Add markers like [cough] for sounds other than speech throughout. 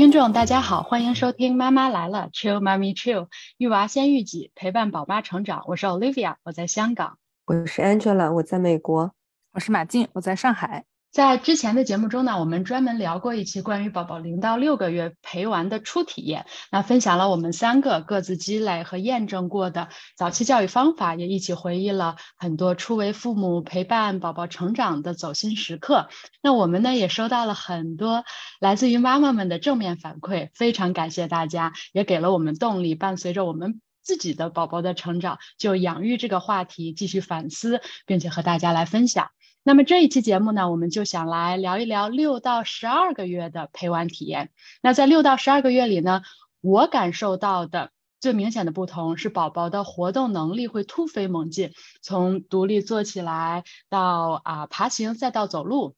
听众大家好，欢迎收听妈妈来了，Chill Mommy Chill，育娃先育己，陪伴宝妈成长。我是 Olivia，我在香港；我是 Angela，我在美国；我是马静，我在上海。在之前的节目中呢，我们专门聊过一期关于宝宝零到六个月陪玩的初体验，那分享了我们三个各自积累和验证过的早期教育方法，也一起回忆了很多初为父母陪伴宝宝成长的走心时刻。那我们呢也收到了很多来自于妈妈们的正面反馈，非常感谢大家，也给了我们动力，伴随着我们自己的宝宝的成长，就养育这个话题继续反思，并且和大家来分享。那么这一期节目呢，我们就想来聊一聊六到十二个月的陪玩体验。那在六到十二个月里呢，我感受到的最明显的不同是，宝宝的活动能力会突飞猛进，从独立坐起来到啊爬行，再到走路。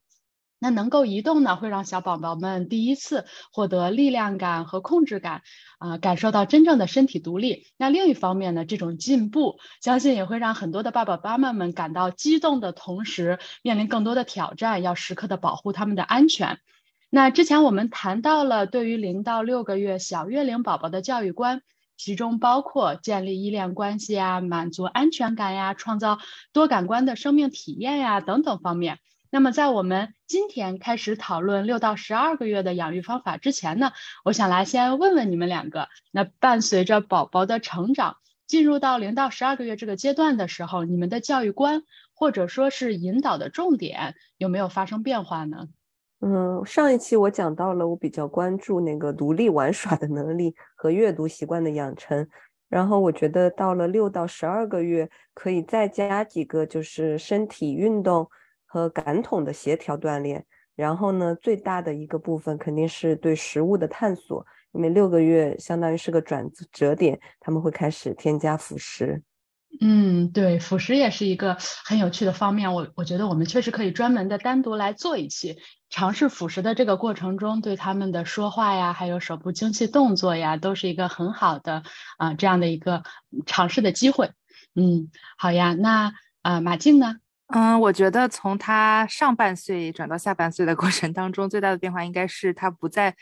那能够移动呢，会让小宝宝们第一次获得力量感和控制感，啊，感受到真正的身体独立。那另一方面呢，这种进步，相信也会让很多的爸爸妈妈们感到激动的同时，面临更多的挑战，要时刻的保护他们的安全。那之前我们谈到了对于零到六个月小月龄宝宝的教育观，其中包括建立依恋关系啊、满足安全感呀、创造多感官的生命体验呀等等方面。那么，在我们今天开始讨论六到十二个月的养育方法之前呢，我想来先问问你们两个，那伴随着宝宝的成长，进入到零到十二个月这个阶段的时候，你们的教育观或者说是引导的重点有没有发生变化呢？嗯，上一期我讲到了，我比较关注那个独立玩耍的能力和阅读习惯的养成，然后我觉得到了六到十二个月，可以再加几个，就是身体运动。和感统的协调锻炼，然后呢，最大的一个部分肯定是对食物的探索，因为六个月相当于是个转折点，他们会开始添加辅食。嗯，对，辅食也是一个很有趣的方面。我我觉得我们确实可以专门的单独来做一期，尝试辅食的这个过程中，对他们的说话呀，还有手部精细动作呀，都是一个很好的啊这样的一个尝试的机会。嗯，好呀，那啊马静呢？嗯，我觉得从他上半岁转到下半岁的过程当中，最大的变化应该是他不再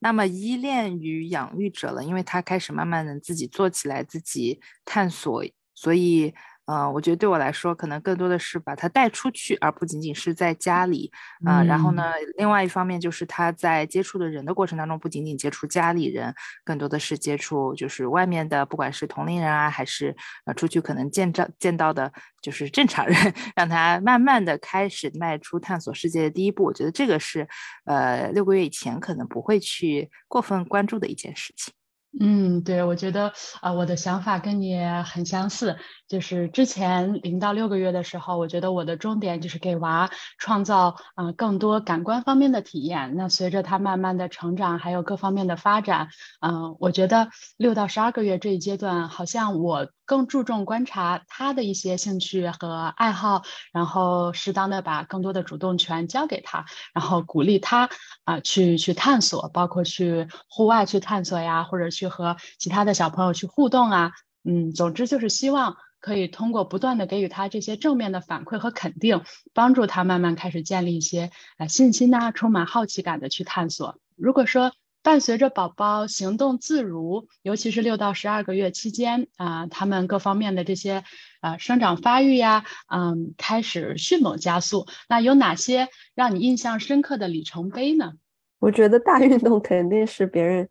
那么依恋于养育者了，因为他开始慢慢的自己做起来，自己探索，所以。嗯，我觉得对我来说，可能更多的是把他带出去，而不仅仅是在家里。啊，然后呢，另外一方面就是他在接触的人的过程当中，不仅仅接触家里人，更多的是接触就是外面的，不管是同龄人啊，还是呃出去可能见着见到的，就是正常人，[laughs] 让他慢慢的开始迈出探索世界的第一步。我觉得这个是，呃，六个月以前可能不会去过分关注的一件事情。嗯，对，我觉得啊，我的想法跟你很相似。就是之前零到六个月的时候，我觉得我的重点就是给娃创造啊更多感官方面的体验。那随着他慢慢的成长，还有各方面的发展，嗯，我觉得六到十二个月这一阶段，好像我更注重观察他的一些兴趣和爱好，然后适当的把更多的主动权交给他，然后鼓励他啊去去探索，包括去户外去探索呀，或者去和其他的小朋友去互动啊，嗯，总之就是希望。可以通过不断的给予他这些正面的反馈和肯定，帮助他慢慢开始建立一些呃信心呐，充满好奇感的去探索。如果说伴随着宝宝行动自如，尤其是六到十二个月期间啊，他们各方面的这些呃生长发育呀，嗯，开始迅猛加速，那有哪些让你印象深刻的里程碑呢？我觉得大运动肯定是别人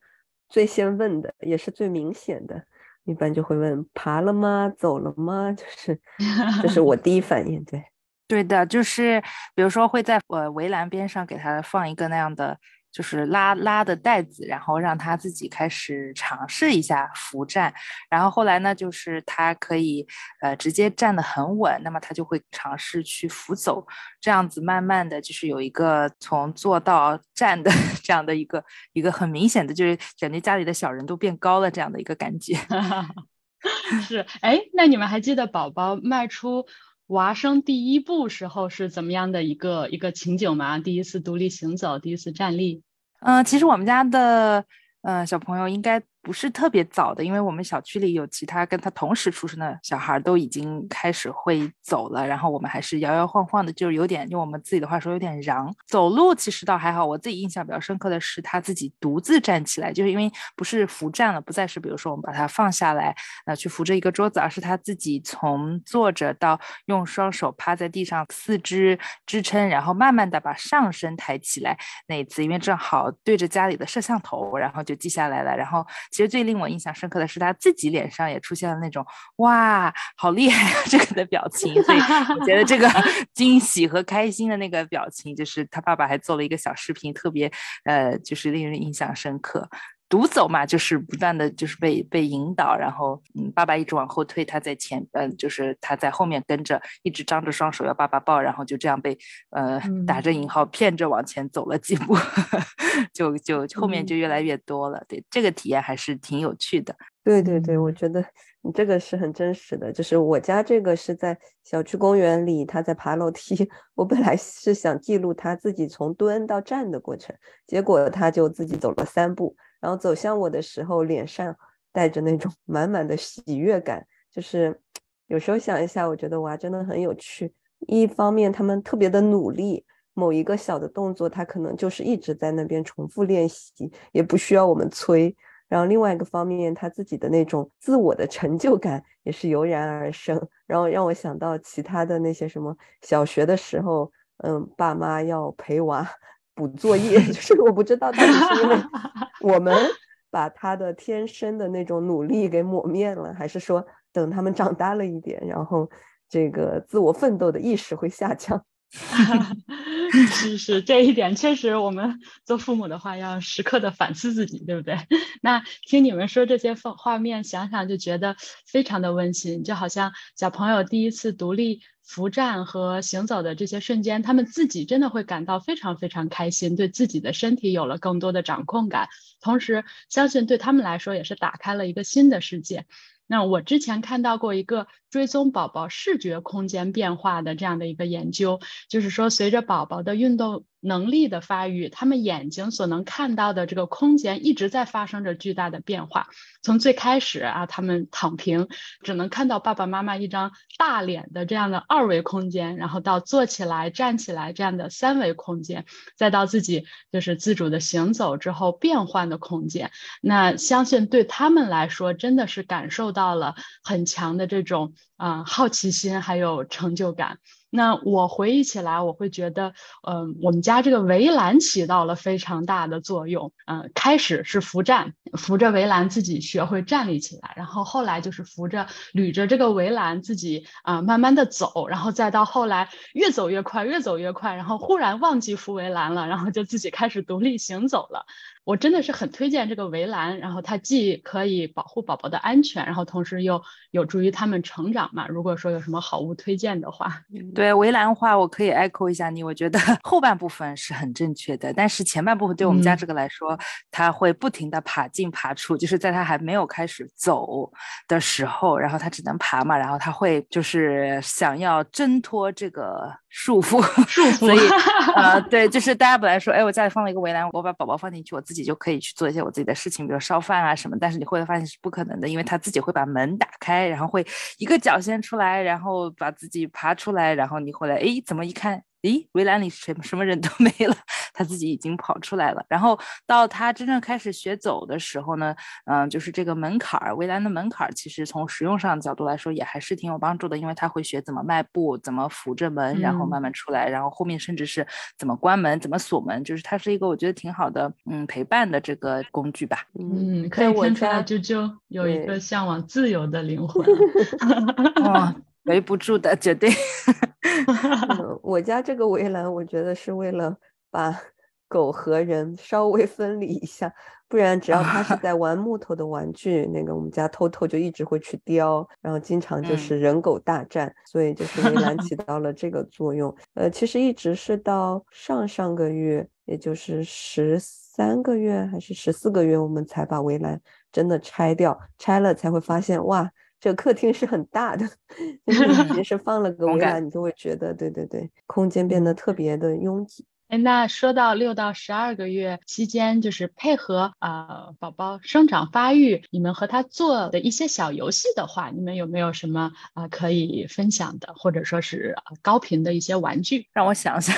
最先问的，也是最明显的。一般就会问爬了吗？走了吗？就是，这是我第一反应。对，[laughs] 对的，就是比如说会在呃围栏边上给他放一个那样的。就是拉拉的带子，然后让他自己开始尝试一下扶站，然后后来呢，就是他可以呃直接站得很稳，那么他就会尝试去扶走，这样子慢慢的就是有一个从坐到站的 [laughs] 这样的一个一个很明显的，就是感觉家里的小人都变高了这样的一个感觉。[laughs] 是，哎，那你们还记得宝宝迈出娃生第一步时候是怎么样的一个一个情景吗？第一次独立行走，第一次站立。嗯，其实我们家的呃小朋友应该不是特别早的，因为我们小区里有其他跟他同时出生的小孩都已经开始会走了，然后我们还是摇摇晃晃的，就是有点用我们自己的话说有点嚷。走路其实倒还好，我自己印象比较深刻的是他自己独自站起来，就是因为不是扶站了，不再是比如说我们把他放下来，呃，去扶着一个桌子，而是他自己从坐着到用双手趴在地上，四肢支撑，然后慢慢的把上身抬起来。那一次，因为正好对着家里的摄像头，然后就记下来了，然后。其实最令我印象深刻的是他自己脸上也出现了那种“哇，好厉害啊”这个的表情，所以我觉得这个 [laughs] 惊喜和开心的那个表情，就是他爸爸还做了一个小视频，特别呃，就是令人印象深刻。独走嘛，就是不断的就是被被引导，然后嗯，爸爸一直往后退，他在前，嗯，就是他在后面跟着，一直张着双手要爸爸抱，然后就这样被呃打着引号骗着往前走了几步，[laughs] 就就后面就越来越多了。对，这个体验还是挺有趣的。对对对，我觉得你这个是很真实的。就是我家这个是在小区公园里，他在爬楼梯。我本来是想记录他自己从蹲到站的过程，结果他就自己走了三步。然后走向我的时候，脸上带着那种 [laughs] 满满的喜悦感。就是有时候想一下，我觉得哇，真的很有趣。一方面，他们特别的努力，某一个小的动作，他可能就是一直在那边重复练习，也不需要我们催。然后另外一个方面，他自己的那种自我的成就感也是油然而生。然后让我想到其他的那些什么小学的时候，嗯，爸妈要陪娃。补作业，[laughs] 就是我不知道到底是因为 [laughs] 我们把他的天生的那种努力给抹灭了，还是说等他们长大了一点，然后这个自我奋斗的意识会下降？[laughs] 是是，这一点确实，我们做父母的话要时刻的反思自己，对不对？[laughs] 那听你们说这些画画面，想想就觉得非常的温馨，就好像小朋友第一次独立。扶站和行走的这些瞬间，他们自己真的会感到非常非常开心，对自己的身体有了更多的掌控感，同时相信对他们来说也是打开了一个新的世界。那我之前看到过一个追踪宝宝视觉空间变化的这样的一个研究，就是说随着宝宝的运动。能力的发育，他们眼睛所能看到的这个空间一直在发生着巨大的变化。从最开始啊，他们躺平，只能看到爸爸妈妈一张大脸的这样的二维空间，然后到坐起来、站起来这样的三维空间，再到自己就是自主的行走之后变换的空间。那相信对他们来说，真的是感受到了很强的这种啊好奇心还有成就感。那我回忆起来，我会觉得，嗯，我们家这个围栏起到了非常大的作用。嗯，开始是扶站，扶着围栏自己学会站立起来，然后后来就是扶着捋着这个围栏自己啊慢慢的走，然后再到后来越走越快，越走越快，然后忽然忘记扶围栏了，然后就自己开始独立行走了。我真的是很推荐这个围栏，然后它既可以保护宝宝的安全，然后同时又有助于他们成长嘛。如果说有什么好物推荐的话，[laughs] 对围栏的话，我可以 echo 一下你。我觉得 [laughs] 后半部分是很正确的，但是前半部分对我们家这个来说，他会不停的爬进爬出，就是在它还没有开始走的时候，然后它只能爬嘛，然后它会就是想要挣脱这个。束缚，束缚，所以，呃，[laughs] 对，就是大家本来说，哎，我家里放了一个围栏，我把宝宝放进去，我自己就可以去做一些我自己的事情，比如烧饭啊什么。但是你后来发现是不可能的，因为他自己会把门打开，然后会一个脚先出来，然后把自己爬出来，然后你回来，哎，怎么一看？咦，围栏里什什么人都没了，他自己已经跑出来了。然后到他真正开始学走的时候呢，嗯，就是这个门槛儿，围栏的门槛儿，其实从实用上的角度来说，也还是挺有帮助的，因为他会学怎么迈步，怎么扶着门，然后慢慢出来，然后后面甚至是怎么关门，怎么锁门，就是它是一个我觉得挺好的，嗯，陪伴的这个工具吧。嗯，可以听出来，啾啾有一个向往自由的灵魂。哇。围不住的，绝对。[laughs] [laughs] 我家这个围栏，我觉得是为了把狗和人稍微分离一下，不然只要它是 [laughs] 在玩木头的玩具，那个我们家偷偷就一直会去叼，然后经常就是人狗大战，所以就是围栏起到了这个作用。呃，其实一直是到上上个月，也就是十三个月还是十四个月，我们才把围栏真的拆掉，拆了才会发现哇。这个客厅是很大的，[laughs] 就是你 [laughs] 平时放了个围栏，你就会觉得，对对对，空间变得特别的拥挤。哎，那说到六到十二个月期间，就是配合呃宝宝生长发育，你们和他做的一些小游戏的话，你们有没有什么啊可以分享的，或者说是高频的一些玩具？让我想想，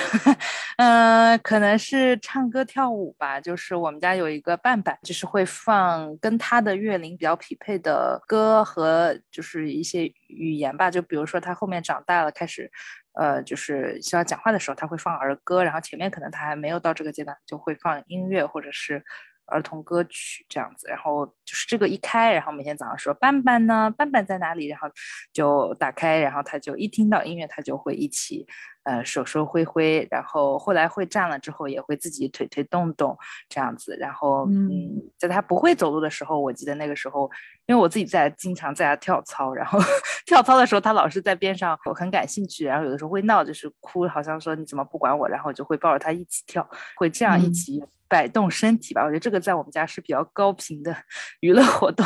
嗯，[laughs] 可能是唱歌跳舞吧。就是我们家有一个伴伴，就是会放跟他的月龄比较匹配的歌和就是一些语言吧。就比如说他后面长大了，开始。呃，就是需要讲话的时候，他会放儿歌，然后前面可能他还没有到这个阶段，就会放音乐或者是儿童歌曲这样子。然后就是这个一开，然后每天早上说斑斑呢，斑斑在哪里？然后就打开，然后他就一听到音乐，他就会一起。呃，手手挥挥，然后后来会站了之后，也会自己腿腿动动这样子。然后，嗯，在他不会走路的时候，我记得那个时候，因为我自己在经常在家跳操，然后 [laughs] 跳操的时候，他老是在边上，我很感兴趣。然后有的时候会闹，就是哭，好像说你怎么不管我？然后就会抱着他一起跳，会这样一起摆动身体吧。我觉得这个在我们家是比较高频的娱乐活动。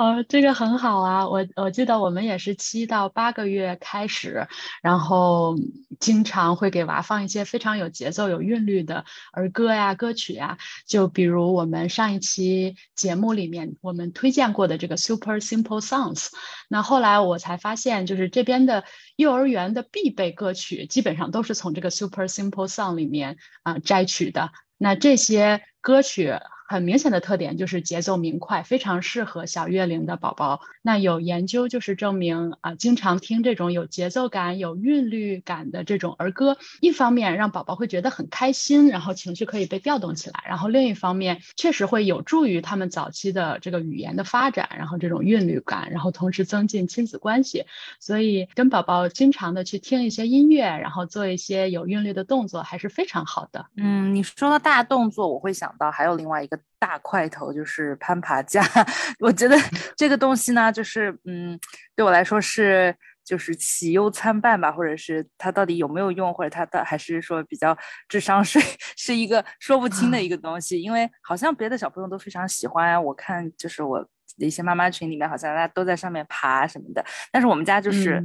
哦，这个很好啊！我我记得我们也是七到八个月开始，然后经常会给娃放一些非常有节奏、有韵律的儿歌呀、歌曲呀。就比如我们上一期节目里面我们推荐过的这个 Super Simple Songs。那后来我才发现，就是这边的幼儿园的必备歌曲，基本上都是从这个 Super Simple Song 里面啊摘取的。那这些歌曲。很明显的特点就是节奏明快，非常适合小月龄的宝宝。那有研究就是证明啊，经常听这种有节奏感、有韵律感的这种儿歌，一方面让宝宝会觉得很开心，然后情绪可以被调动起来；然后另一方面确实会有助于他们早期的这个语言的发展，然后这种韵律感，然后同时增进亲子关系。所以跟宝宝经常的去听一些音乐，然后做一些有韵律的动作，还是非常好的。嗯，你说的大动作，我会想到还有另外一个。大块头就是攀爬架，[laughs] 我觉得 [laughs] 这个东西呢，就是嗯，对我来说是就是喜忧参半吧，或者是它到底有没有用，或者它的还是说比较智商税，[laughs] 是一个说不清的一个东西。因为好像别的小朋友都非常喜欢，我看就是我的一些妈妈群里面，好像大家都在上面爬什么的，但是我们家就是。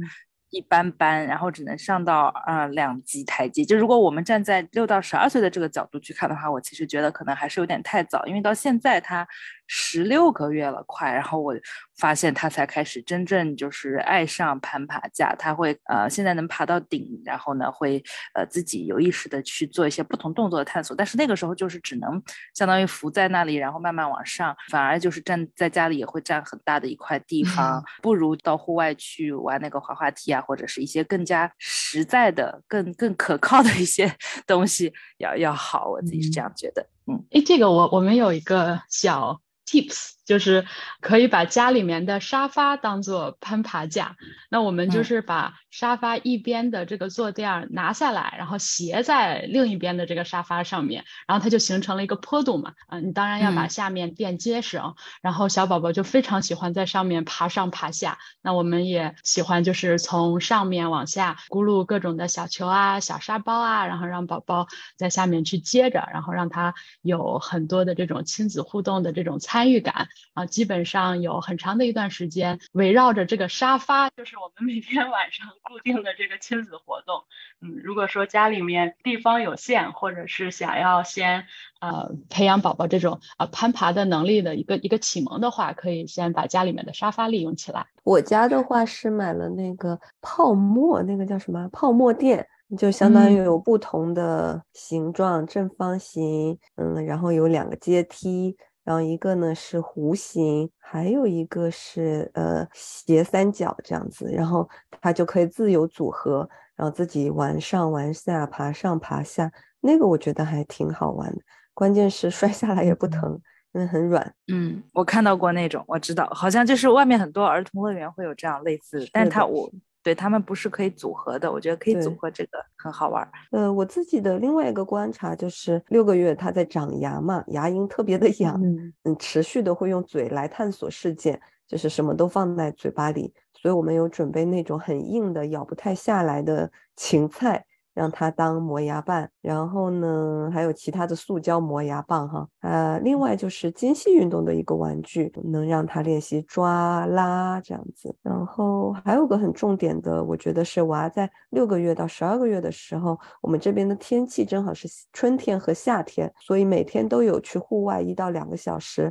一般般，然后只能上到呃两级台阶。就如果我们站在六到十二岁的这个角度去看的话，我其实觉得可能还是有点太早，因为到现在他。十六个月了，快，然后我发现他才开始真正就是爱上攀爬架，他会呃现在能爬到顶，然后呢会呃自己有意识的去做一些不同动作的探索，但是那个时候就是只能相当于浮在那里，然后慢慢往上，反而就是站在家里也会占很大的一块地方，不如到户外去玩那个滑滑梯啊，或者是一些更加实在的、更更可靠的一些 [laughs] 东西要要好，我自己是这样觉得，嗯，哎，这个我我们有一个小。Tips 就是可以把家里面的沙发当做攀爬架，那我们就是把沙发一边的这个坐垫拿下来，然后斜在另一边的这个沙发上面，然后它就形成了一个坡度嘛。嗯，你当然要把下面垫结实，然后小宝宝就非常喜欢在上面爬上爬下。那我们也喜欢就是从上面往下咕噜各种的小球啊、小沙包啊，然后让宝宝在下面去接着，然后让他有很多的这种亲子互动的这种参。参与感啊，基本上有很长的一段时间围绕着这个沙发，就是我们每天晚上固定的这个亲子活动。嗯，如果说家里面地方有限，或者是想要先呃培养宝宝这种啊攀爬的能力的一个一个启蒙的话，可以先把家里面的沙发利用起来。我家的话是买了那个泡沫，那个叫什么泡沫垫，就相当于有不同的形状，正方形，嗯，然后有两个阶梯。然后一个呢是弧形，还有一个是呃斜三角这样子，然后它就可以自由组合，然后自己玩上玩下，爬上爬下，那个我觉得还挺好玩的。关键是摔下来也不疼，因为很软。嗯，我看到过那种，我知道，好像就是外面很多儿童乐园会有这样类似，但它我。对他们不是可以组合的，我觉得可以组合，这个很好玩。呃，我自己的另外一个观察就是六个月他在长牙嘛，牙龈特别的痒，嗯，持续的会用嘴来探索世界，就是什么都放在嘴巴里，所以我们有准备那种很硬的咬不太下来的芹菜，让他当磨牙棒，然后呢，还有其他的塑胶磨牙棒哈，呃，另外就是精细运动的一个玩具，能让他练习抓拉这样子。然后还有个很重点的，我觉得是娃在六个月到十二个月的时候，我们这边的天气正好是春天和夏天，所以每天都有去户外一到两个小时，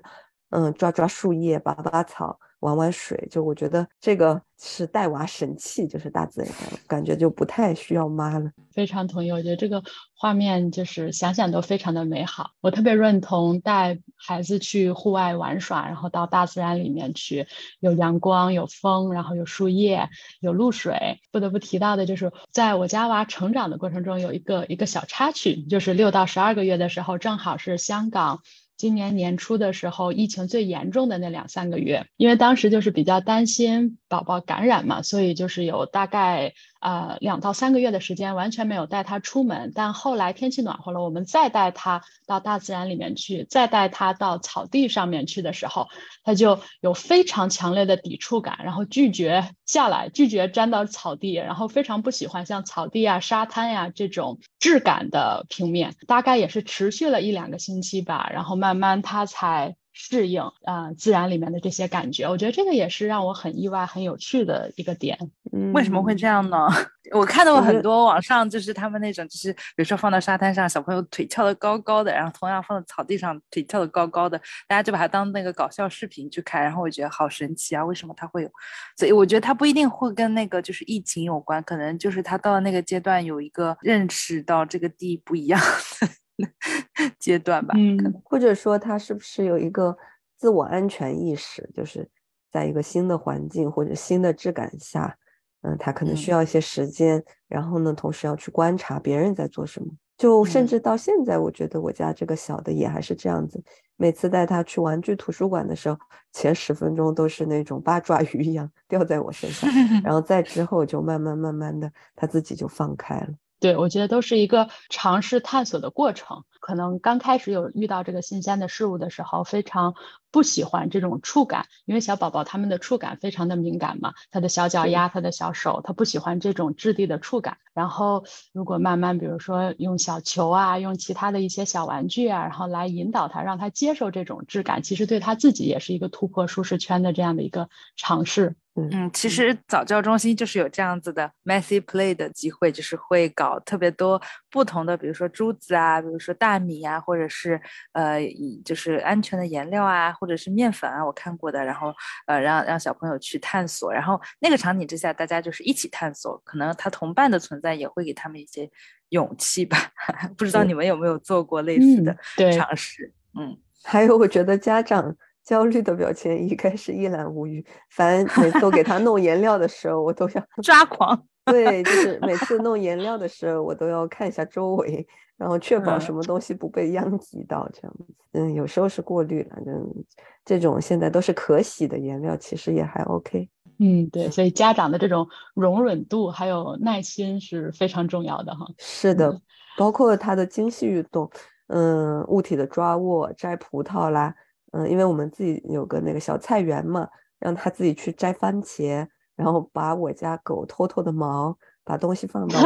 嗯，抓抓树叶，拔拔草。玩玩水，就我觉得这个是带娃神器，就是大自然，感觉就不太需要妈了。非常同意，我觉得这个画面就是想想都非常的美好。我特别认同带孩子去户外玩耍，然后到大自然里面去，有阳光，有风，然后有树叶，有露水。不得不提到的就是，在我家娃成长的过程中，有一个一个小插曲，就是六到十二个月的时候，正好是香港。今年年初的时候，疫情最严重的那两三个月，因为当时就是比较担心宝宝感染嘛，所以就是有大概。呃，两到三个月的时间完全没有带它出门，但后来天气暖和了，我们再带它到大自然里面去，再带它到草地上面去的时候，它就有非常强烈的抵触感，然后拒绝下来，拒绝沾到草地，然后非常不喜欢像草地啊、沙滩呀这种质感的平面，大概也是持续了一两个星期吧，然后慢慢它才。适应啊，自然里面的这些感觉，我觉得这个也是让我很意外、很有趣的一个点。嗯为什么会这样呢？[laughs] 我看到过很多网上，就是他们那种，就是比如说放到沙滩上，小朋友腿翘得高高的，然后同样放到草地上，腿翘得高高的，大家就把它当那个搞笑视频去看。然后我觉得好神奇啊，为什么它会有？所以我觉得它不一定会跟那个就是疫情有关，可能就是他到了那个阶段有一个认识到这个地不一样的。[laughs] 阶段吧，嗯，或者说他是不是有一个自我安全意识，就是在一个新的环境或者新的质感下，嗯，他可能需要一些时间，然后呢，同时要去观察别人在做什么。就甚至到现在，我觉得我家这个小的也还是这样子，每次带他去玩具图书馆的时候，前十分钟都是那种八爪鱼一样掉在我身上，[laughs] 然后再之后就慢慢慢慢的他自己就放开了。对，我觉得都是一个尝试探索的过程。可能刚开始有遇到这个新鲜的事物的时候，非常不喜欢这种触感，因为小宝宝他们的触感非常的敏感嘛，他的小脚丫、他的小手，他不喜欢这种质地的触感。然后如果慢慢，比如说用小球啊，用其他的一些小玩具啊，然后来引导他，让他接受这种质感，其实对他自己也是一个突破舒适圈的这样的一个尝试。嗯，其实早教中心就是有这样子的 messy play 的机会，就是会搞特别多不同的，比如说珠子啊，比如说大米啊，或者是呃，就是安全的颜料啊，或者是面粉啊，我看过的，然后呃，让让小朋友去探索，然后那个场景之下，大家就是一起探索，可能他同伴的存在也会给他们一些勇气吧。[laughs] 不知道你们有没有做过类似的尝试？嗯，还有我觉得家长。焦虑的表情一开始一览无余，反正每次给他弄颜料的时候，我都要 [laughs] 抓狂。对，就是每次弄颜料的时候，我都要看一下周围，然后确保什么东西不被殃及到，这样子。嗯，有时候是过滤了，嗯，这种现在都是可洗的颜料，其实也还 OK。嗯，对，所以家长的这种容忍度还有耐心是非常重要的哈。是的，包括他的精细运动，嗯，物体的抓握、摘葡萄啦。嗯，因为我们自己有个那个小菜园嘛，让他自己去摘番茄，然后把我家狗偷偷的毛，把东西放到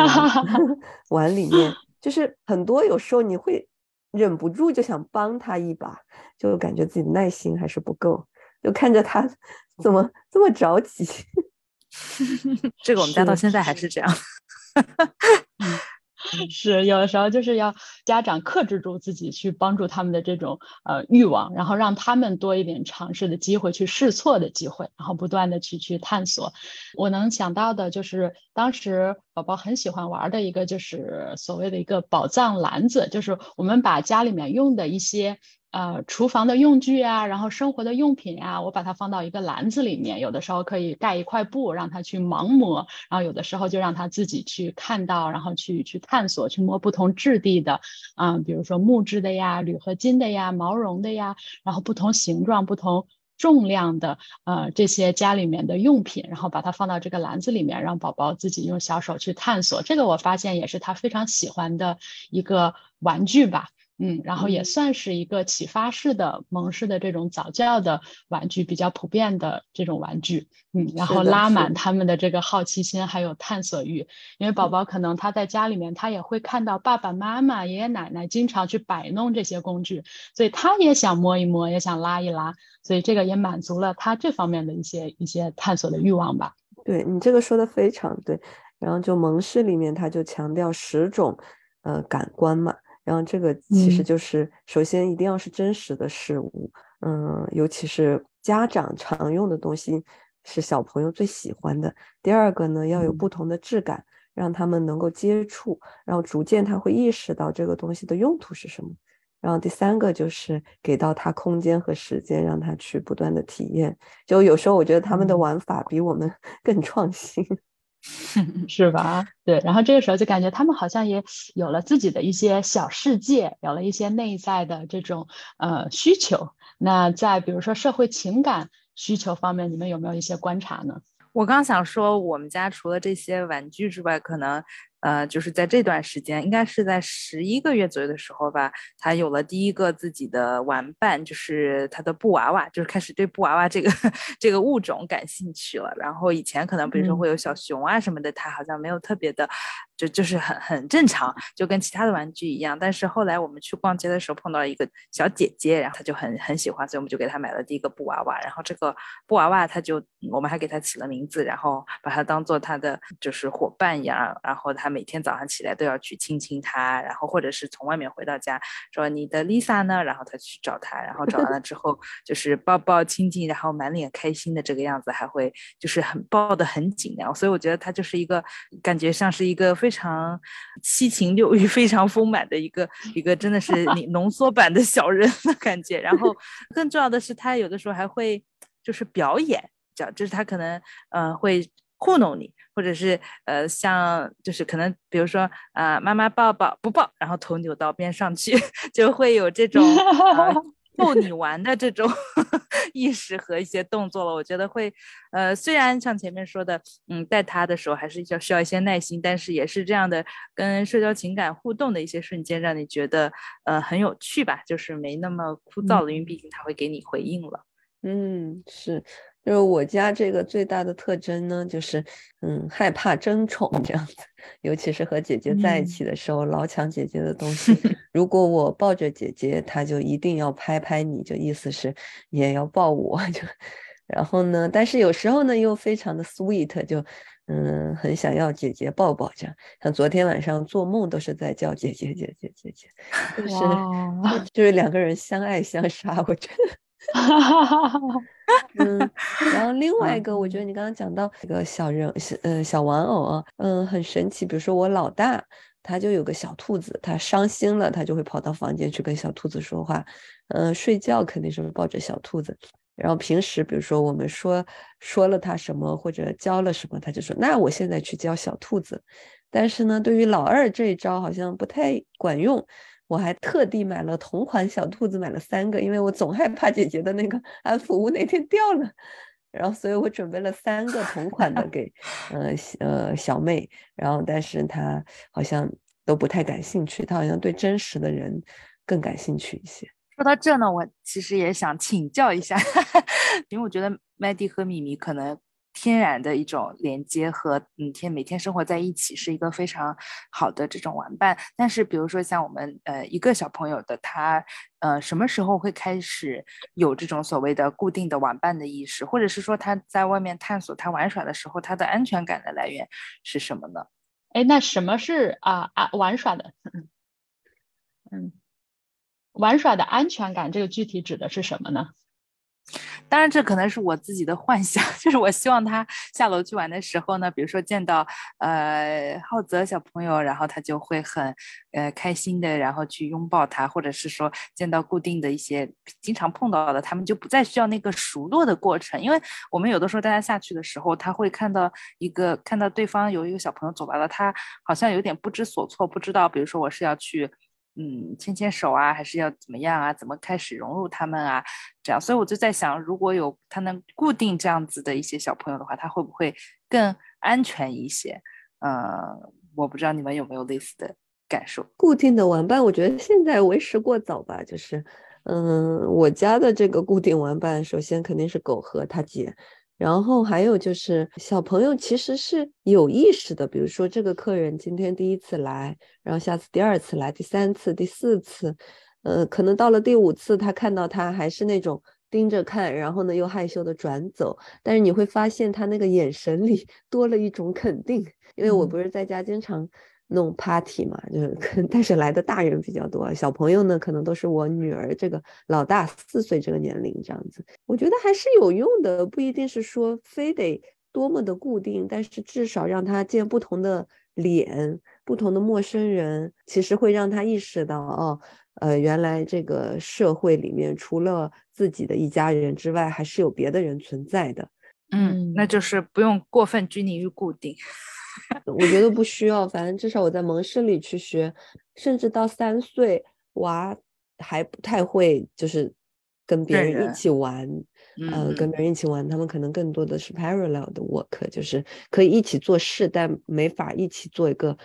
[laughs] 碗里面，就是很多有时候你会忍不住就想帮他一把，就感觉自己耐心还是不够，就看着他怎么这么着急。[laughs] 这个我们家到现在还是这样。[laughs] [laughs] 是有的时候就是要家长克制住自己去帮助他们的这种呃欲望，然后让他们多一点尝试的机会，去试错的机会，然后不断的去去探索。我能想到的就是当时宝宝很喜欢玩的一个就是所谓的一个宝藏篮子，就是我们把家里面用的一些。呃，厨房的用具啊，然后生活的用品啊，我把它放到一个篮子里面。有的时候可以盖一块布，让他去盲摸；然后有的时候就让他自己去看到，然后去去探索，去摸不同质地的，啊，比如说木质的呀、铝合金的呀、毛绒的呀，然后不同形状、不同重量的，呃，这些家里面的用品，然后把它放到这个篮子里面，让宝宝自己用小手去探索。这个我发现也是他非常喜欢的一个玩具吧。嗯，然后也算是一个启发式的蒙氏的这种早教的玩具，比较普遍的这种玩具。嗯，然后拉满他们的这个好奇心还有探索欲，因为宝宝可能他在家里面他也会看到爸爸妈妈、爷爷奶奶经常去摆弄这些工具，所以他也想摸一摸，也想拉一拉，所以这个也满足了他这方面的一些一些探索的欲望吧。对你这个说的非常对，然后就蒙氏里面他就强调十种呃感官嘛，然后这个其实就是首先一定要是真实的事物，嗯，尤其是家长常用的东西。是小朋友最喜欢的。第二个呢，要有不同的质感，让他们能够接触，然后逐渐他会意识到这个东西的用途是什么。然后第三个就是给到他空间和时间，让他去不断的体验。就有时候我觉得他们的玩法比我们 [laughs] 更创新，[laughs] 是吧？对。然后这个时候就感觉他们好像也有了自己的一些小世界，有了一些内在的这种呃需求。那在比如说社会情感。需求方面，你们有没有一些观察呢？我刚想说，我们家除了这些玩具之外，可能。呃，就是在这段时间，应该是在十一个月左右的时候吧，他有了第一个自己的玩伴，就是他的布娃娃，就是开始对布娃娃这个 [laughs] 这个物种感兴趣了。然后以前可能比如说会有小熊啊什么的，他好像没有特别的，就就是很很正常，就跟其他的玩具一样。但是后来我们去逛街的时候碰到一个小姐姐，然后她就很很喜欢，所以我们就给她买了第一个布娃娃。然后这个布娃娃她就我们还给她起了名字，然后把它当做她的就是伙伴一样，然后她。每天早上起来都要去亲亲她，然后或者是从外面回到家说你的 Lisa 呢，然后他去找他，然后找完了之后就是抱抱亲亲，然后满脸开心的这个样子，还会就是很抱得很紧，然后所以我觉得他就是一个感觉像是一个非非常七情六欲非常丰满的一个一个真的是你浓缩版的小人的感觉，然后更重要的是他有的时候还会就是表演，叫就是他可能嗯会。糊弄你，或者是呃，像就是可能，比如说啊，妈妈抱抱不抱，然后头扭到边上去，[laughs] 就会有这种 [laughs] 逗你玩的这种 [laughs] 意识和一些动作了。我觉得会，呃，虽然像前面说的，嗯，带他的时候还是要需要一些耐心，但是也是这样的跟社交情感互动的一些瞬间，让你觉得呃很有趣吧，就是没那么枯燥了，因为毕竟他会给你回应了。嗯，是。就是我家这个最大的特征呢，就是嗯害怕争宠 [laughs] 这样子，尤其是和姐姐在一起的时候，老抢姐姐的东西。[laughs] 如果我抱着姐姐，她就一定要拍拍你，就意思是你也要抱我。[laughs] 就然后呢，但是有时候呢又非常的 sweet，就嗯很想要姐姐抱抱这样。像昨天晚上做梦都是在叫姐姐姐姐姐姐，就是就是两个人相爱相杀，我觉得。[laughs] 嗯，然后另外一个，我觉得你刚刚讲到这个小人小呃小玩偶啊，嗯，很神奇。比如说我老大，他就有个小兔子，他伤心了，他就会跑到房间去跟小兔子说话。嗯，睡觉肯定是抱着小兔子。然后平时比如说我们说说了他什么或者教了什么，他就说那我现在去教小兔子。但是呢，对于老二这一招好像不太管用。我还特地买了同款小兔子，买了三个，因为我总害怕姐姐的那个 [laughs] 安抚物哪天掉了，然后所以我准备了三个同款的给，呃呃小妹，然后但是她好像都不太感兴趣，她好像对真实的人更感兴趣一些。说到这呢，我其实也想请教一下，[laughs] 因为我觉得麦蒂和米米可能。天然的一种连接和嗯天每天生活在一起是一个非常好的这种玩伴。但是比如说像我们呃一个小朋友的他呃什么时候会开始有这种所谓的固定的玩伴的意识，或者是说他在外面探索他玩耍的时候，他的安全感的来源是什么呢？哎，那什么是啊啊玩耍的？[laughs] 嗯，玩耍的安全感这个具体指的是什么呢？当然，这可能是我自己的幻想，[laughs] 就是我希望他下楼去玩的时候呢，比如说见到呃浩泽小朋友，然后他就会很呃开心的，然后去拥抱他，或者是说见到固定的一些经常碰到的，他们就不再需要那个熟络的过程，因为我们有的时候大家下去的时候，他会看到一个看到对方有一个小朋友走来了，他好像有点不知所措，不知道，比如说我是要去。嗯，牵牵手啊，还是要怎么样啊？怎么开始融入他们啊？这样，所以我就在想，如果有他能固定这样子的一些小朋友的话，他会不会更安全一些？嗯，我不知道你们有没有类似的感受？固定的玩伴，我觉得现在为时过早吧。就是，嗯，我家的这个固定玩伴，首先肯定是狗和他姐，然后还有就是小朋友其实是有意识的，比如说这个客人今天第一次来，然后下次第二次来，第三次、第四次，呃，可能到了第五次，他看到他还是那种。盯着看，然后呢又害羞的转走，但是你会发现他那个眼神里 [laughs] 多了一种肯定，因为我不是在家经常弄 party 嘛，就是但是来的大人比较多，小朋友呢可能都是我女儿这个老大四岁这个年龄这样子，我觉得还是有用的，不一定是说非得多么的固定，但是至少让他见不同的脸，不同的陌生人，其实会让他意识到哦。呃，原来这个社会里面除了自己的一家人之外，还是有别的人存在的。嗯，那就是不用过分拘泥于固定。我觉得不需要，反正至少我在蒙氏里去学，甚至到三岁娃还不太会，就是跟别人一起玩。呃，跟别人一起玩，他们可能更多的是 parallel 的 work，就是可以一起做事，但没法一起做一个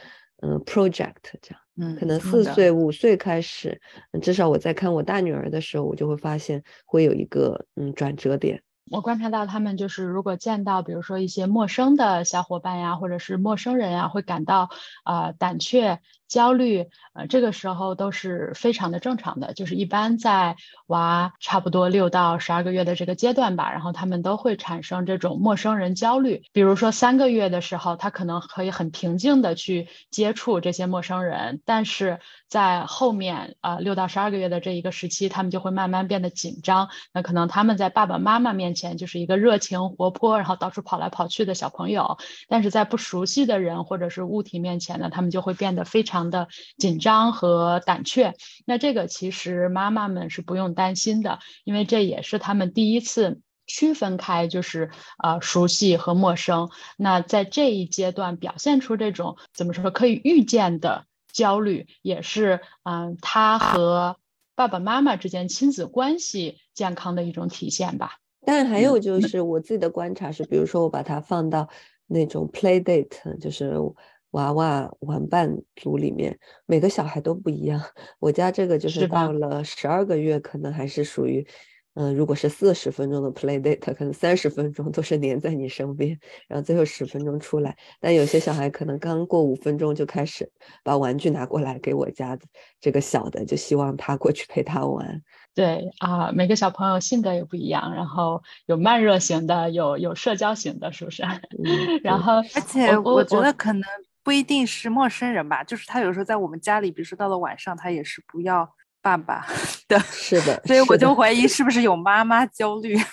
嗯 project 这样。嗯，可能四岁五岁开始，至少我在看我大女儿的时候，我就会发现会有一个嗯转折点。我观察到他们就是，如果见到比如说一些陌生的小伙伴呀，或者是陌生人呀，会感到啊胆怯。焦虑，呃，这个时候都是非常的正常的，就是一般在娃差不多六到十二个月的这个阶段吧，然后他们都会产生这种陌生人焦虑。比如说三个月的时候，他可能可以很平静的去接触这些陌生人，但是在后面，呃，六到十二个月的这一个时期，他们就会慢慢变得紧张。那可能他们在爸爸妈妈面前就是一个热情活泼，然后到处跑来跑去的小朋友，但是在不熟悉的人或者是物体面前呢，他们就会变得非常。的紧张和胆怯，那这个其实妈妈们是不用担心的，因为这也是他们第一次区分开，就是呃熟悉和陌生。那在这一阶段表现出这种怎么说可以预见的焦虑，也是嗯他和爸爸妈妈之间亲子关系健康的一种体现吧。但还有就是我自己的观察是，比如说我把它放到那种 play date，就是。娃娃玩伴组里面，每个小孩都不一样。我家这个就是到了十二个月，可能还是属于，嗯，如果是四十分钟的 play date，可能三十分钟都是黏在你身边，然后最后十分钟出来。但有些小孩可能刚过五分钟就开始把玩具拿过来给我家这个小的，就希望他过去陪他玩。对啊，每个小朋友性格也不一样，然后有慢热型的，有有社交型的，是不是？[laughs] 然后而且我觉得可能。不一定是陌生人吧，就是他有时候在我们家里，比如说到了晚上，他也是不要爸爸的，是的，所以我就怀疑是不是有妈妈焦虑。[laughs]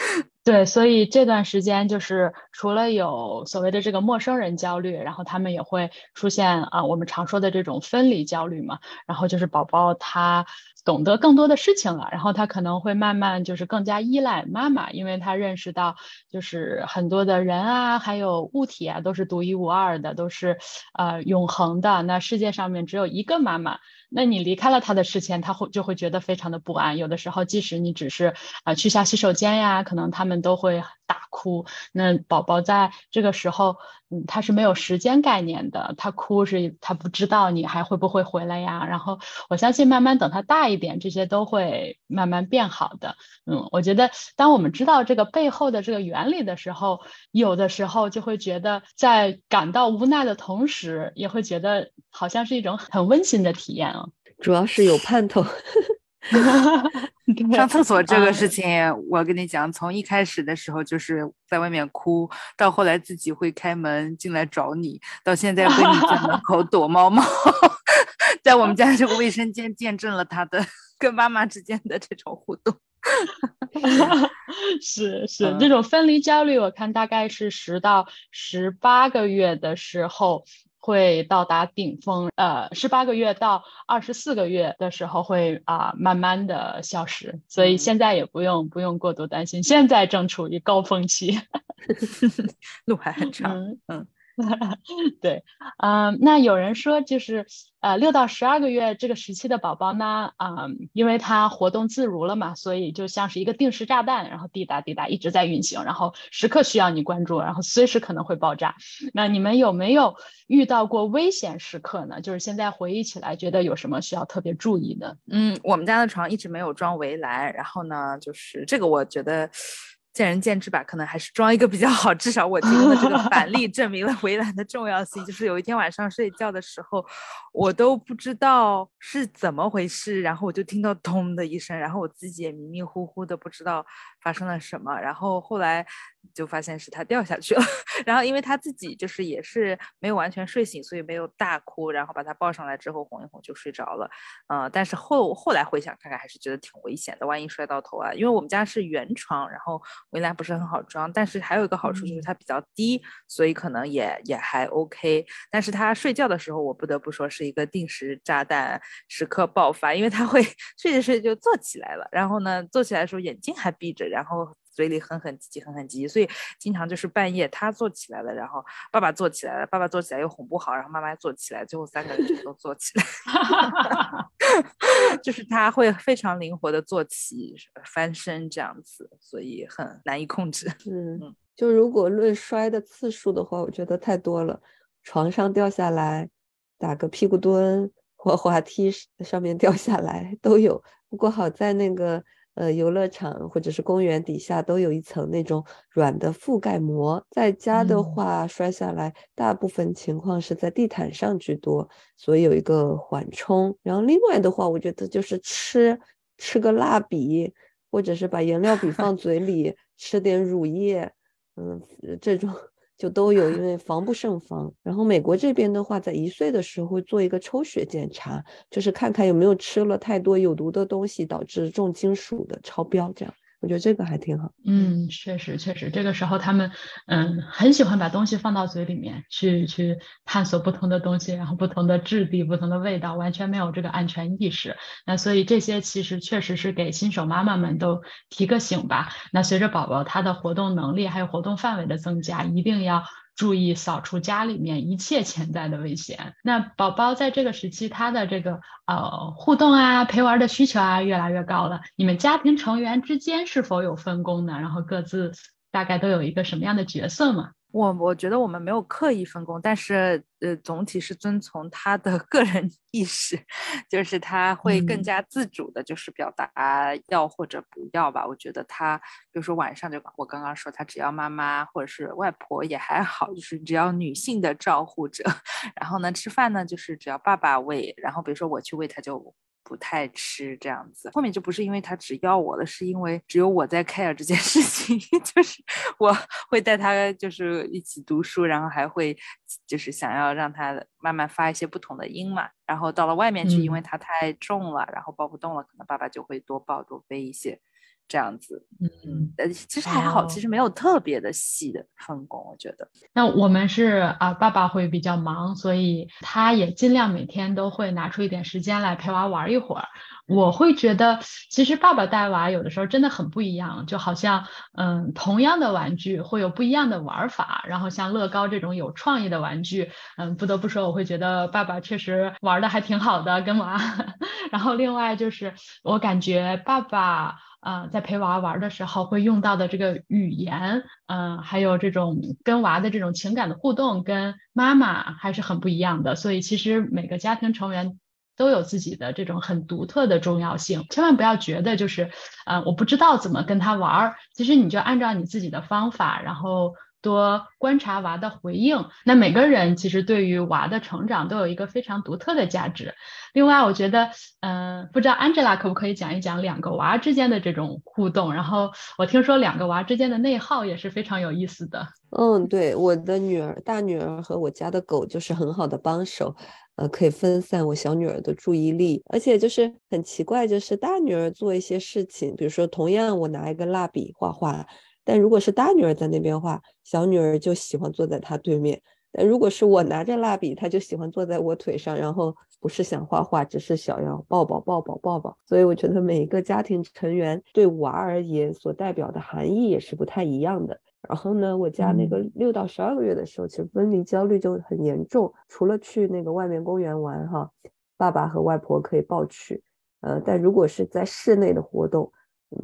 [laughs] 对，所以这段时间就是除了有所谓的这个陌生人焦虑，然后他们也会出现啊，我们常说的这种分离焦虑嘛。然后就是宝宝他懂得更多的事情了，然后他可能会慢慢就是更加依赖妈妈，因为他认识到就是很多的人啊，还有物体啊，都是独一无二的，都是呃永恒的。那世界上面只有一个妈妈。那你离开了他的视线，他会就会觉得非常的不安。有的时候，即使你只是啊去下洗手间呀，可能他们都会大哭。那宝宝在这个时候。嗯，他是没有时间概念的，他哭是他不知道你还会不会回来呀。然后我相信慢慢等他大一点，这些都会慢慢变好的。嗯，我觉得当我们知道这个背后的这个原理的时候，有的时候就会觉得在感到无奈的同时，也会觉得好像是一种很温馨的体验啊。主要是有盼头。[laughs] 上厕所这个事情，我跟你讲，从一开始的时候就是在外面哭，到后来自己会开门进来找你，到现在会你在门口躲猫猫，[laughs] 在我们家这个卫生间见证了他的跟妈妈之间的这种互动。[laughs] 是是，这种分离焦虑，我看大概是十到十八个月的时候。会到达顶峰，呃，十八个月到二十四个月的时候会啊，慢慢的消失，所以现在也不用不用过度担心，现在正处于高峰期，[laughs] 路还很长，嗯 [laughs] 对，嗯，那有人说就是，呃，六到十二个月这个时期的宝宝呢，啊，因为他活动自如了嘛，所以就像是一个定时炸弹，然后滴答滴答一直在运行，然后时刻需要你关注，然后随时可能会爆炸。那你们有没有遇到过危险时刻呢？就是现在回忆起来，觉得有什么需要特别注意的？嗯，我们家的床一直没有装围栏，然后呢，就是这个我觉得。见仁见智吧，可能还是装一个比较好。至少我提供的这个反例 [laughs] 证明了围栏的重要性。就是有一天晚上睡觉的时候，我都不知道是怎么回事，然后我就听到咚的一声，然后我自己也迷迷糊糊的不知道发生了什么。然后后来就发现是他掉下去了。[laughs] 然后因为他自己就是也是没有完全睡醒，所以没有大哭。然后把他抱上来之后哄一哄就睡着了。嗯，但是后后来回想看看，还是觉得挺危险的，万一摔到头啊。因为我们家是圆床，然后。围栏不是很好装，但是还有一个好处就是它比较低，所以可能也也还 OK。但是他睡觉的时候，我不得不说是一个定时炸弹，时刻爆发，因为他会 [laughs] 睡着睡着就坐起来了，然后呢，坐起来的时候眼睛还闭着，然后嘴里哼哼唧唧，哼哼唧唧，所以经常就是半夜他坐起来了，然后爸爸坐起来了，爸爸坐起来又哄不好，然后妈妈坐起来，最后三个人全都坐起来。[laughs] [laughs] 就是他会非常灵活的坐起、翻身这样子，所以很难以控制。嗯，就如果论摔的次数的话，我觉得太多了。床上掉下来，打个屁股蹲，或滑梯上面掉下来都有。不过好在那个。呃，游乐场或者是公园底下都有一层那种软的覆盖膜。在家的话，摔下来大部分情况是在地毯上居多，所以有一个缓冲。然后另外的话，我觉得就是吃吃个蜡笔，或者是把颜料笔放嘴里，吃点乳液，嗯，这种。就都有，因为防不胜防。然后美国这边的话，在一岁的时候会做一个抽血检查，就是看看有没有吃了太多有毒的东西，导致重金属的超标，这样。我觉得这个还挺好。嗯，确实确实，这个时候他们嗯很喜欢把东西放到嘴里面去去探索不同的东西，然后不同的质地、不同的味道，完全没有这个安全意识。那所以这些其实确实是给新手妈妈们都提个醒吧。那随着宝宝他的活动能力还有活动范围的增加，一定要。注意扫除家里面一切潜在的危险。那宝宝在这个时期，他的这个呃互动啊、陪玩的需求啊越来越高了。你们家庭成员之间是否有分工呢？然后各自大概都有一个什么样的角色吗？我我觉得我们没有刻意分工，但是呃，总体是遵从他的 [laughs] 个人意识，就是他会更加自主的，就是表达要或者不要吧。我觉得他，比如说晚上就我刚刚说，他只要妈妈或者是外婆也还好，就是只要女性的照护者。[laughs] 然后呢，吃饭呢就是只要爸爸喂，然后比如说我去喂他就。不太吃这样子，后面就不是因为他只要我了，是因为只有我在 care 这件事情，[laughs] 就是我会带他就是一起读书，然后还会就是想要让他慢慢发一些不同的音嘛，然后到了外面去，因为他太重了，然后抱不动了，可能爸爸就会多抱多背一些。这样子，嗯，呃，其实还好，其实没有特别的细的分工，我觉得。那我们是啊，爸爸会比较忙，所以他也尽量每天都会拿出一点时间来陪娃玩一会儿。我会觉得，其实爸爸带娃有的时候真的很不一样，就好像，嗯，同样的玩具会有不一样的玩法。然后像乐高这种有创意的玩具，嗯，不得不说，我会觉得爸爸确实玩的还挺好的，跟娃。[laughs] 然后另外就是，我感觉爸爸。啊，在陪娃玩的时候会用到的这个语言，嗯，还有这种跟娃的这种情感的互动，跟妈妈还是很不一样的。所以其实每个家庭成员都有自己的这种很独特的重要性。千万不要觉得就是，嗯，我不知道怎么跟他玩儿，其实你就按照你自己的方法，然后。多观察娃的回应，那每个人其实对于娃的成长都有一个非常独特的价值。另外，我觉得，嗯，不知道 Angela 可不可以讲一讲两个娃之间的这种互动？然后我听说两个娃之间的内耗也是非常有意思的。嗯，对，我的女儿、大女儿和我家的狗就是很好的帮手，呃，可以分散我小女儿的注意力。而且就是很奇怪，就是大女儿做一些事情，比如说同样我拿一个蜡笔画画。但如果是大女儿在那边画，小女儿就喜欢坐在她对面。但如果是我拿着蜡笔，她就喜欢坐在我腿上，然后不是想画画，只是想要抱抱抱抱抱抱。所以我觉得每一个家庭成员对娃而言所代表的含义也是不太一样的。然后呢，我家那个六到十二个月的时候，其实分离焦虑就很严重。除了去那个外面公园玩哈，爸爸和外婆可以抱去，呃，但如果是在室内的活动，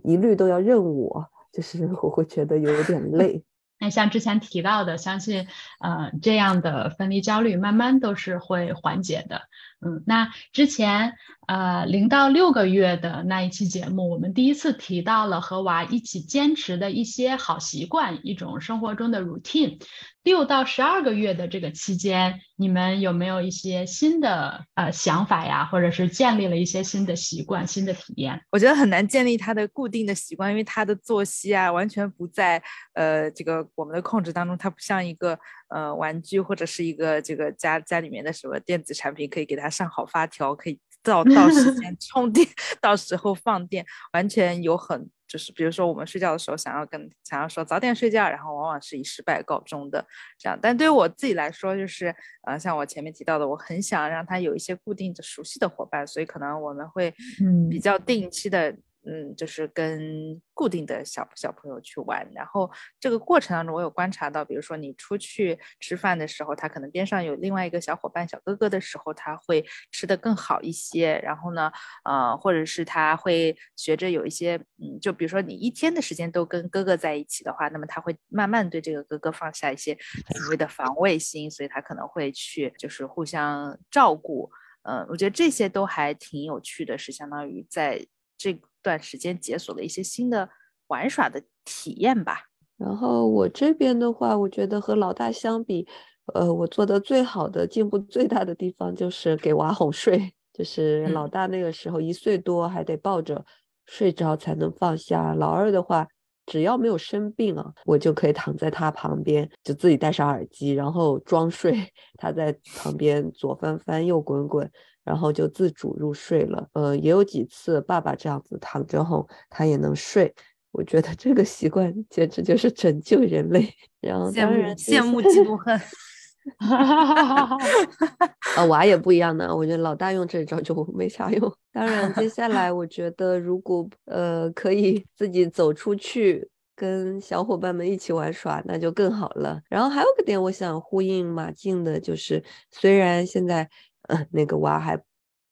一律都要认我，就是 [laughs] 我会觉得有点 [laughs] 累。那像之前提到的，相信呃这样的分离焦虑慢慢都是会缓解的。嗯，那之前呃零到六个月的那一期节目，我们第一次提到了和娃一起坚持的一些好习惯，一种生活中的 routine。六到十二个月的这个期间，你们有没有一些新的呃想法呀，或者是建立了一些新的习惯、新的体验？我觉得很难建立他的固定的习惯，因为他的作息啊完全不在呃这个我们的控制当中，他不像一个呃玩具或者是一个这个家家里面的什么电子产品，可以给它上好发条，可以到到时间 [laughs] 充电，到时候放电，完全有很。就是比如说我们睡觉的时候想要跟想要说早点睡觉，然后往往是以失败告终的这样。但对于我自己来说，就是呃像我前面提到的，我很想让他有一些固定的熟悉的伙伴，所以可能我们会比较定期的。嗯，就是跟固定的小小朋友去玩，然后这个过程当中，我有观察到，比如说你出去吃饭的时候，他可能边上有另外一个小伙伴、小哥哥的时候，他会吃的更好一些。然后呢，呃，或者是他会学着有一些，嗯，就比如说你一天的时间都跟哥哥在一起的话，那么他会慢慢对这个哥哥放下一些所谓的防卫心，所以他可能会去就是互相照顾。嗯，我觉得这些都还挺有趣的，是相当于在这。段时间解锁了一些新的玩耍的体验吧。然后我这边的话，我觉得和老大相比，呃，我做的最好的进步最大的地方就是给娃哄睡。就是老大那个时候一岁多，还得抱着睡着才能放下。老二的话，只要没有生病啊，我就可以躺在他旁边，就自己戴上耳机，然后装睡，[laughs] 他在旁边左翻翻右滚滚。然后就自主入睡了，呃，也有几次爸爸这样子躺着后他也能睡，我觉得这个习惯简直就是拯救人类。然后当然羡慕嫉妒恨，[laughs] 啊，娃也不一样呢。我觉得老大用这招就没啥用。当然，接下来我觉得如果呃可以自己走出去跟小伙伴们一起玩耍，那就更好了。然后还有个点，我想呼应马静的，就是虽然现在。嗯，那个娃还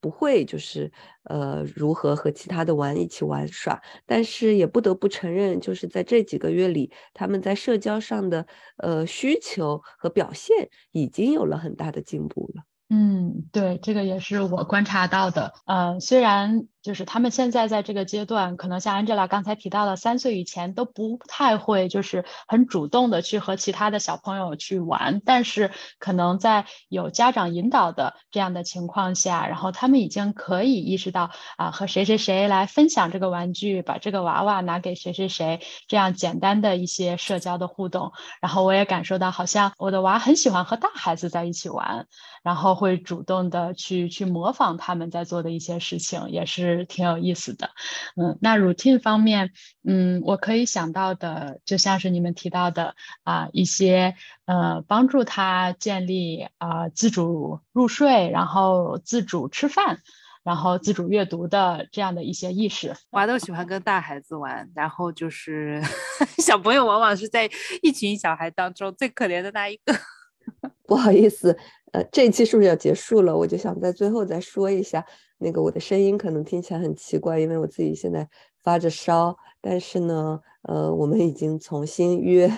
不会，就是呃，如何和其他的玩一起玩耍，但是也不得不承认，就是在这几个月里，他们在社交上的呃需求和表现已经有了很大的进步了。嗯，对，这个也是我观察到的。嗯，虽然就是他们现在在这个阶段，可能像 Angela 刚才提到的，三岁以前都不太会，就是很主动的去和其他的小朋友去玩。但是可能在有家长引导的这样的情况下，然后他们已经可以意识到啊，和谁谁谁来分享这个玩具，把这个娃娃拿给谁谁谁，这样简单的一些社交的互动。然后我也感受到，好像我的娃很喜欢和大孩子在一起玩。然后会主动的去去模仿他们在做的一些事情，也是挺有意思的。嗯，那 routine 方面，嗯，我可以想到的，就像是你们提到的啊，一些呃帮助他建立啊自主入睡，然后自主吃饭，然后自主阅读的这样的一些意识。娃都喜欢跟大孩子玩，然后就是 [laughs] 小朋友往往是在一群小孩当中最可怜的那一个。[laughs] 不好意思。呃，这一期是不是要结束了？我就想在最后再说一下，那个我的声音可能听起来很奇怪，因为我自己现在发着烧。但是呢，呃，我们已经重新约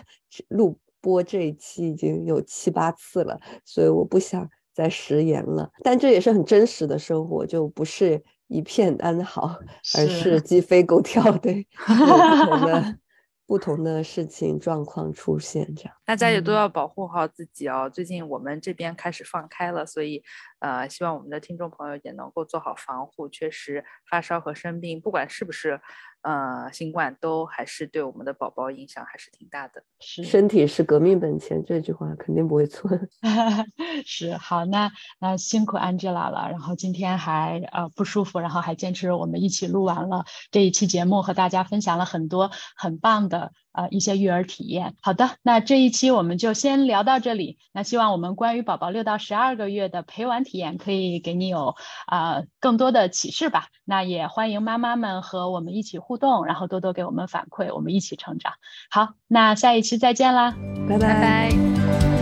录播这一期已经有七八次了，所以我不想再食言了。但这也是很真实的生活，就不是一片安好，而是鸡飞狗跳，对，[laughs] 不同的。不同的事情状况出现，这样大家也都要保护好自己哦。最近我们这边开始放开了，所以呃，希望我们的听众朋友也能够做好防护。确实，发烧和生病，不管是不是。呃，新冠都还是对我们的宝宝影响还是挺大的。是，身体是革命本钱，这句话肯定不会错。[laughs] [laughs] 是，好，那那辛苦 Angela 了。然后今天还呃不舒服，然后还坚持我们一起录完了这一期节目，和大家分享了很多很棒的。呃一些育儿体验。好的，那这一期我们就先聊到这里。那希望我们关于宝宝六到十二个月的陪玩体验可以给你有啊更多的启示吧。那也欢迎妈妈们和我们一起互动，然后多多给我们反馈，我们一起成长。好，那下一期再见啦，拜拜拜。